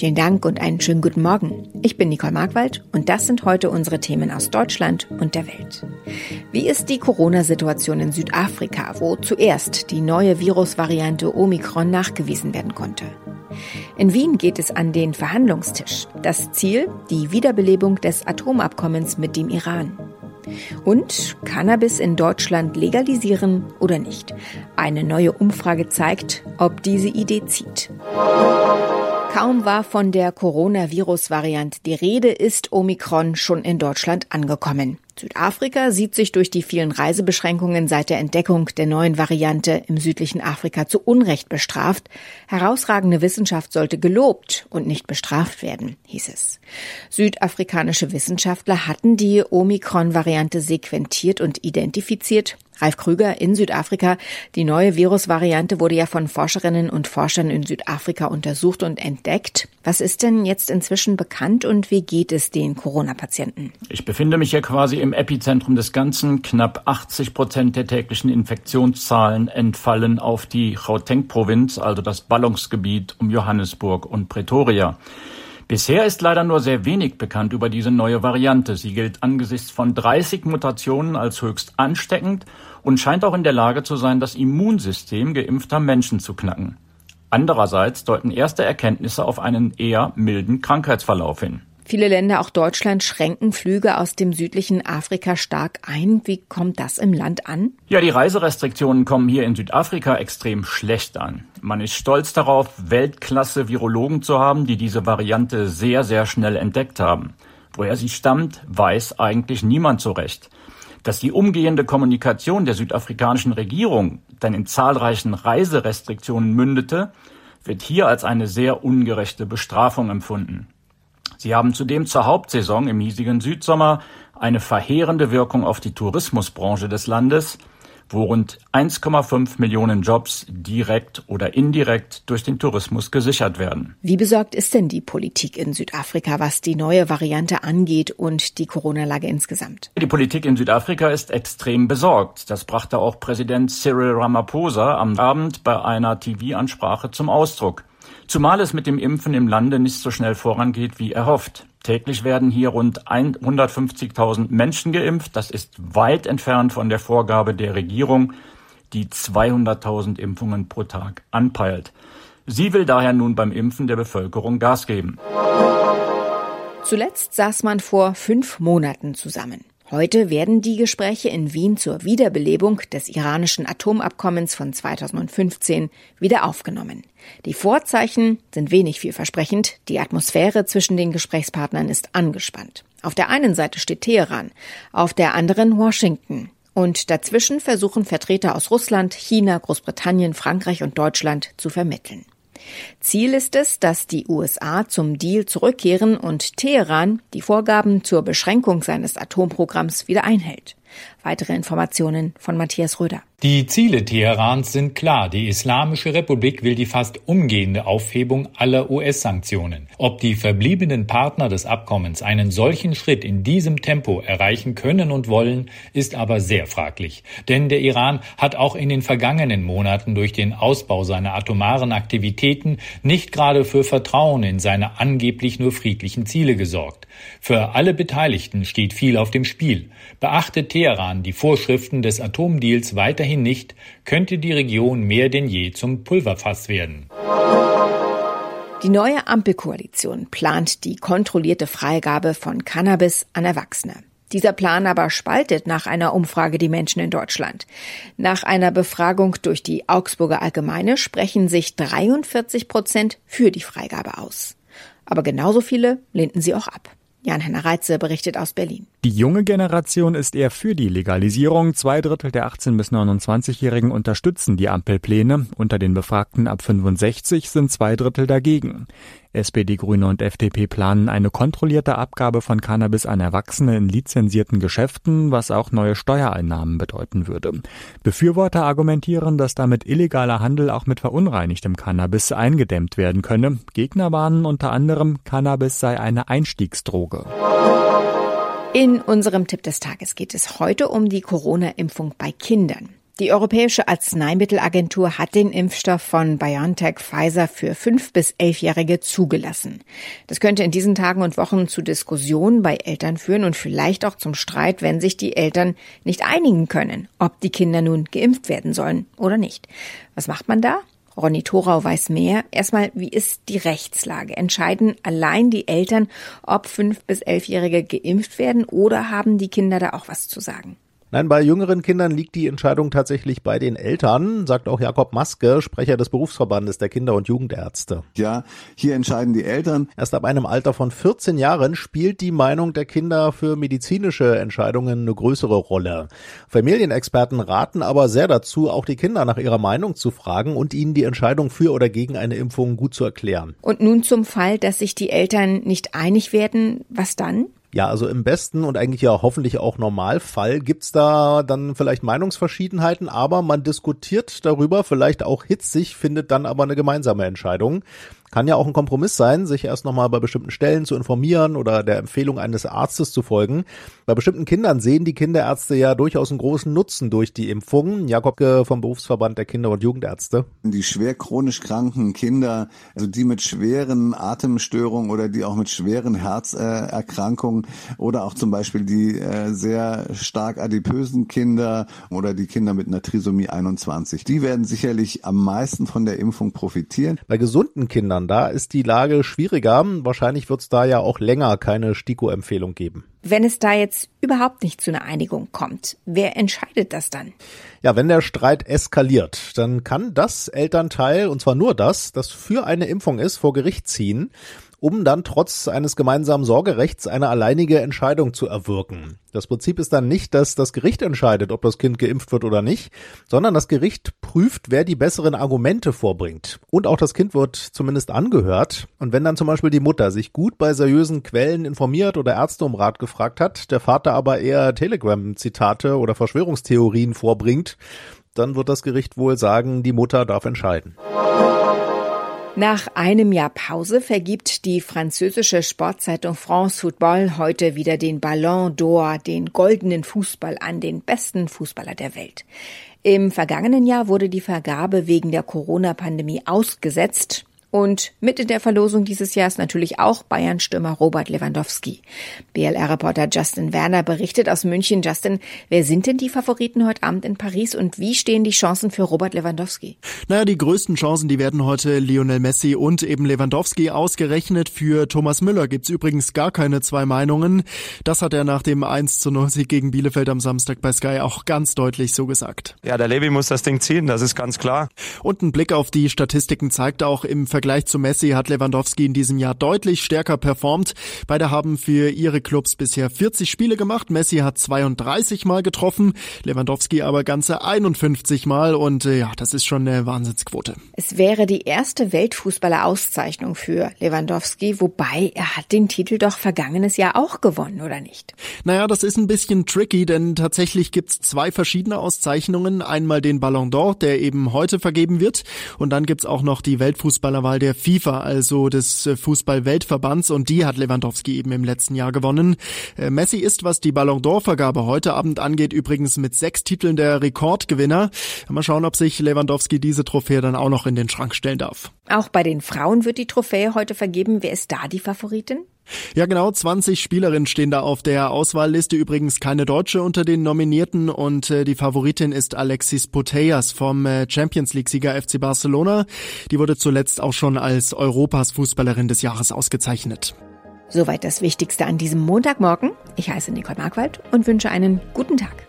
Vielen Dank und einen schönen guten Morgen. Ich bin Nicole Markwald und das sind heute unsere Themen aus Deutschland und der Welt. Wie ist die Corona-Situation in Südafrika, wo zuerst die neue Virusvariante Omikron nachgewiesen werden konnte? In Wien geht es an den Verhandlungstisch. Das Ziel, die Wiederbelebung des Atomabkommens mit dem Iran. Und Cannabis in Deutschland legalisieren oder nicht? Eine neue Umfrage zeigt, ob diese Idee zieht. Kaum war von der Coronavirus-Variante die Rede, ist Omikron schon in Deutschland angekommen. Südafrika sieht sich durch die vielen Reisebeschränkungen seit der Entdeckung der neuen Variante im südlichen Afrika zu Unrecht bestraft. Herausragende Wissenschaft sollte gelobt und nicht bestraft werden, hieß es. Südafrikanische Wissenschaftler hatten die Omikron-Variante sequentiert und identifiziert Ralf Krüger in Südafrika. Die neue Virusvariante wurde ja von Forscherinnen und Forschern in Südafrika untersucht und entdeckt. Was ist denn jetzt inzwischen bekannt und wie geht es den Corona-Patienten? Ich befinde mich hier quasi im Epizentrum des Ganzen. Knapp 80 Prozent der täglichen Infektionszahlen entfallen auf die Gauteng-Provinz, also das Ballungsgebiet um Johannesburg und Pretoria. Bisher ist leider nur sehr wenig bekannt über diese neue Variante. Sie gilt angesichts von 30 Mutationen als höchst ansteckend und scheint auch in der Lage zu sein, das Immunsystem geimpfter Menschen zu knacken. Andererseits deuten erste Erkenntnisse auf einen eher milden Krankheitsverlauf hin. Viele Länder, auch Deutschland, schränken Flüge aus dem südlichen Afrika stark ein. Wie kommt das im Land an? Ja, die Reiserestriktionen kommen hier in Südafrika extrem schlecht an. Man ist stolz darauf, Weltklasse Virologen zu haben, die diese Variante sehr, sehr schnell entdeckt haben. Woher sie stammt, weiß eigentlich niemand so recht. Dass die umgehende Kommunikation der südafrikanischen Regierung dann in zahlreichen Reiserestriktionen mündete, wird hier als eine sehr ungerechte Bestrafung empfunden. Sie haben zudem zur Hauptsaison im hiesigen Südsommer eine verheerende Wirkung auf die Tourismusbranche des Landes, wo rund 1,5 Millionen Jobs direkt oder indirekt durch den Tourismus gesichert werden. Wie besorgt ist denn die Politik in Südafrika, was die neue Variante angeht und die Corona-Lage insgesamt? Die Politik in Südafrika ist extrem besorgt. Das brachte auch Präsident Cyril Ramaphosa am Abend bei einer TV-Ansprache zum Ausdruck. Zumal es mit dem Impfen im Lande nicht so schnell vorangeht wie erhofft. Täglich werden hier rund 150.000 Menschen geimpft. Das ist weit entfernt von der Vorgabe der Regierung, die 200.000 Impfungen pro Tag anpeilt. Sie will daher nun beim Impfen der Bevölkerung Gas geben. Zuletzt saß man vor fünf Monaten zusammen. Heute werden die Gespräche in Wien zur Wiederbelebung des iranischen Atomabkommens von 2015 wieder aufgenommen. Die Vorzeichen sind wenig vielversprechend. Die Atmosphäre zwischen den Gesprächspartnern ist angespannt. Auf der einen Seite steht Teheran, auf der anderen Washington. Und dazwischen versuchen Vertreter aus Russland, China, Großbritannien, Frankreich und Deutschland zu vermitteln. Ziel ist es, dass die USA zum Deal zurückkehren und Teheran die Vorgaben zur Beschränkung seines Atomprogramms wieder einhält. Weitere Informationen von Matthias Röder. Die Ziele Teherans sind klar. Die Islamische Republik will die fast umgehende Aufhebung aller US-Sanktionen. Ob die verbliebenen Partner des Abkommens einen solchen Schritt in diesem Tempo erreichen können und wollen, ist aber sehr fraglich. Denn der Iran hat auch in den vergangenen Monaten durch den Ausbau seiner atomaren Aktivitäten nicht gerade für Vertrauen in seine angeblich nur friedlichen Ziele gesorgt. Für alle Beteiligten steht viel auf dem Spiel. Beachtet Teheran die Vorschriften des Atomdeals weiterhin nicht, könnte die Region mehr denn je zum Pulverfass werden. Die neue Ampelkoalition plant die kontrollierte Freigabe von Cannabis an Erwachsene. Dieser Plan aber spaltet nach einer Umfrage die Menschen in Deutschland. Nach einer Befragung durch die Augsburger Allgemeine sprechen sich 43 Prozent für die Freigabe aus. Aber genauso viele lehnten sie auch ab. Jan-Henner Reitze berichtet aus Berlin. Die junge Generation ist eher für die Legalisierung. Zwei Drittel der 18- bis 29-Jährigen unterstützen die Ampelpläne. Unter den Befragten ab 65 sind zwei Drittel dagegen. SPD, Grüne und FDP planen eine kontrollierte Abgabe von Cannabis an Erwachsene in lizenzierten Geschäften, was auch neue Steuereinnahmen bedeuten würde. Befürworter argumentieren, dass damit illegaler Handel auch mit verunreinigtem Cannabis eingedämmt werden könne. Gegner warnen unter anderem, Cannabis sei eine Einstiegsdroge. In unserem Tipp des Tages geht es heute um die Corona-Impfung bei Kindern. Die Europäische Arzneimittelagentur hat den Impfstoff von BioNTech Pfizer für fünf bis elfjährige zugelassen. Das könnte in diesen Tagen und Wochen zu Diskussionen bei Eltern führen und vielleicht auch zum Streit, wenn sich die Eltern nicht einigen können, ob die Kinder nun geimpft werden sollen oder nicht. Was macht man da? Ronny Thorau weiß mehr. Erstmal, wie ist die Rechtslage? Entscheiden allein die Eltern, ob fünf bis elfjährige geimpft werden oder haben die Kinder da auch was zu sagen? Nein, bei jüngeren Kindern liegt die Entscheidung tatsächlich bei den Eltern, sagt auch Jakob Maske, Sprecher des Berufsverbandes der Kinder- und Jugendärzte. Ja, hier entscheiden die Eltern. Erst ab einem Alter von 14 Jahren spielt die Meinung der Kinder für medizinische Entscheidungen eine größere Rolle. Familienexperten raten aber sehr dazu, auch die Kinder nach ihrer Meinung zu fragen und ihnen die Entscheidung für oder gegen eine Impfung gut zu erklären. Und nun zum Fall, dass sich die Eltern nicht einig werden, was dann? Ja, also im besten und eigentlich ja hoffentlich auch Normalfall gibt's da dann vielleicht Meinungsverschiedenheiten, aber man diskutiert darüber, vielleicht auch hitzig, findet dann aber eine gemeinsame Entscheidung. Kann ja auch ein Kompromiss sein, sich erst nochmal bei bestimmten Stellen zu informieren oder der Empfehlung eines Arztes zu folgen. Bei bestimmten Kindern sehen die Kinderärzte ja durchaus einen großen Nutzen durch die Impfungen. Jakob vom Berufsverband der Kinder- und Jugendärzte. Die schwer chronisch kranken Kinder, also die mit schweren Atemstörungen oder die auch mit schweren Herzerkrankungen oder auch zum Beispiel die äh, sehr stark adipösen Kinder oder die Kinder mit einer Trisomie 21, die werden sicherlich am meisten von der Impfung profitieren. Bei gesunden Kindern Kindern. Da ist die Lage schwieriger. Wahrscheinlich wird es da ja auch länger keine STIKO-Empfehlung geben. Wenn es da jetzt überhaupt nicht zu einer Einigung kommt, wer entscheidet das dann? Ja, wenn der Streit eskaliert, dann kann das Elternteil, und zwar nur das, das für eine Impfung ist, vor Gericht ziehen um dann trotz eines gemeinsamen Sorgerechts eine alleinige Entscheidung zu erwirken. Das Prinzip ist dann nicht, dass das Gericht entscheidet, ob das Kind geimpft wird oder nicht, sondern das Gericht prüft, wer die besseren Argumente vorbringt. Und auch das Kind wird zumindest angehört. Und wenn dann zum Beispiel die Mutter sich gut bei seriösen Quellen informiert oder Ärzte um Rat gefragt hat, der Vater aber eher Telegram-Zitate oder Verschwörungstheorien vorbringt, dann wird das Gericht wohl sagen, die Mutter darf entscheiden. Nach einem Jahr Pause vergibt die französische Sportzeitung France Football heute wieder den Ballon d'Or, den goldenen Fußball an den besten Fußballer der Welt. Im vergangenen Jahr wurde die Vergabe wegen der Corona-Pandemie ausgesetzt. Und mit in der Verlosung dieses Jahres natürlich auch Bayern-Stürmer Robert Lewandowski. BLR-Reporter Justin Werner berichtet aus München. Justin, wer sind denn die Favoriten heute Abend in Paris und wie stehen die Chancen für Robert Lewandowski? Naja, die größten Chancen, die werden heute Lionel Messi und eben Lewandowski ausgerechnet. Für Thomas Müller gibt's übrigens gar keine zwei Meinungen. Das hat er nach dem 1 zu 0 Sieg gegen Bielefeld am Samstag bei Sky auch ganz deutlich so gesagt. Ja, der Levi muss das Ding ziehen, das ist ganz klar. Und ein Blick auf die Statistiken zeigt auch im Vergleich zu Messi hat Lewandowski in diesem Jahr deutlich stärker performt. Beide haben für ihre Clubs bisher 40 Spiele gemacht. Messi hat 32 Mal getroffen, Lewandowski aber ganze 51 Mal und äh, ja, das ist schon eine Wahnsinnsquote. Es wäre die erste Weltfußballer-Auszeichnung für Lewandowski, wobei er hat den Titel doch vergangenes Jahr auch gewonnen, oder nicht? Naja, das ist ein bisschen tricky, denn tatsächlich gibt's zwei verschiedene Auszeichnungen. Einmal den Ballon d'Or, der eben heute vergeben wird und dann gibt's auch noch die Weltfußballerwahl der FIFA, also des äh, Fußball-Weltverbands, und die hat Lewandowski eben im letzten Jahr gewonnen. Äh, Messi ist, was die Ballon d'Or-Vergabe heute Abend angeht, übrigens mit sechs Titeln der Rekordgewinner. Mal schauen, ob sich Lewandowski diese Trophäe dann auch noch in den Schrank stellen darf. Auch bei den Frauen wird die Trophäe heute vergeben. Wer ist da die Favoritin? Ja, genau, 20 Spielerinnen stehen da auf der Auswahlliste. Übrigens keine Deutsche unter den Nominierten und äh, die Favoritin ist Alexis Putellas vom äh, Champions League-Sieger FC Barcelona. Die wurde zuletzt auch schon als Europas Fußballerin des Jahres ausgezeichnet. Soweit das Wichtigste an diesem Montagmorgen. Ich heiße Nicole Markwald und wünsche einen guten Tag.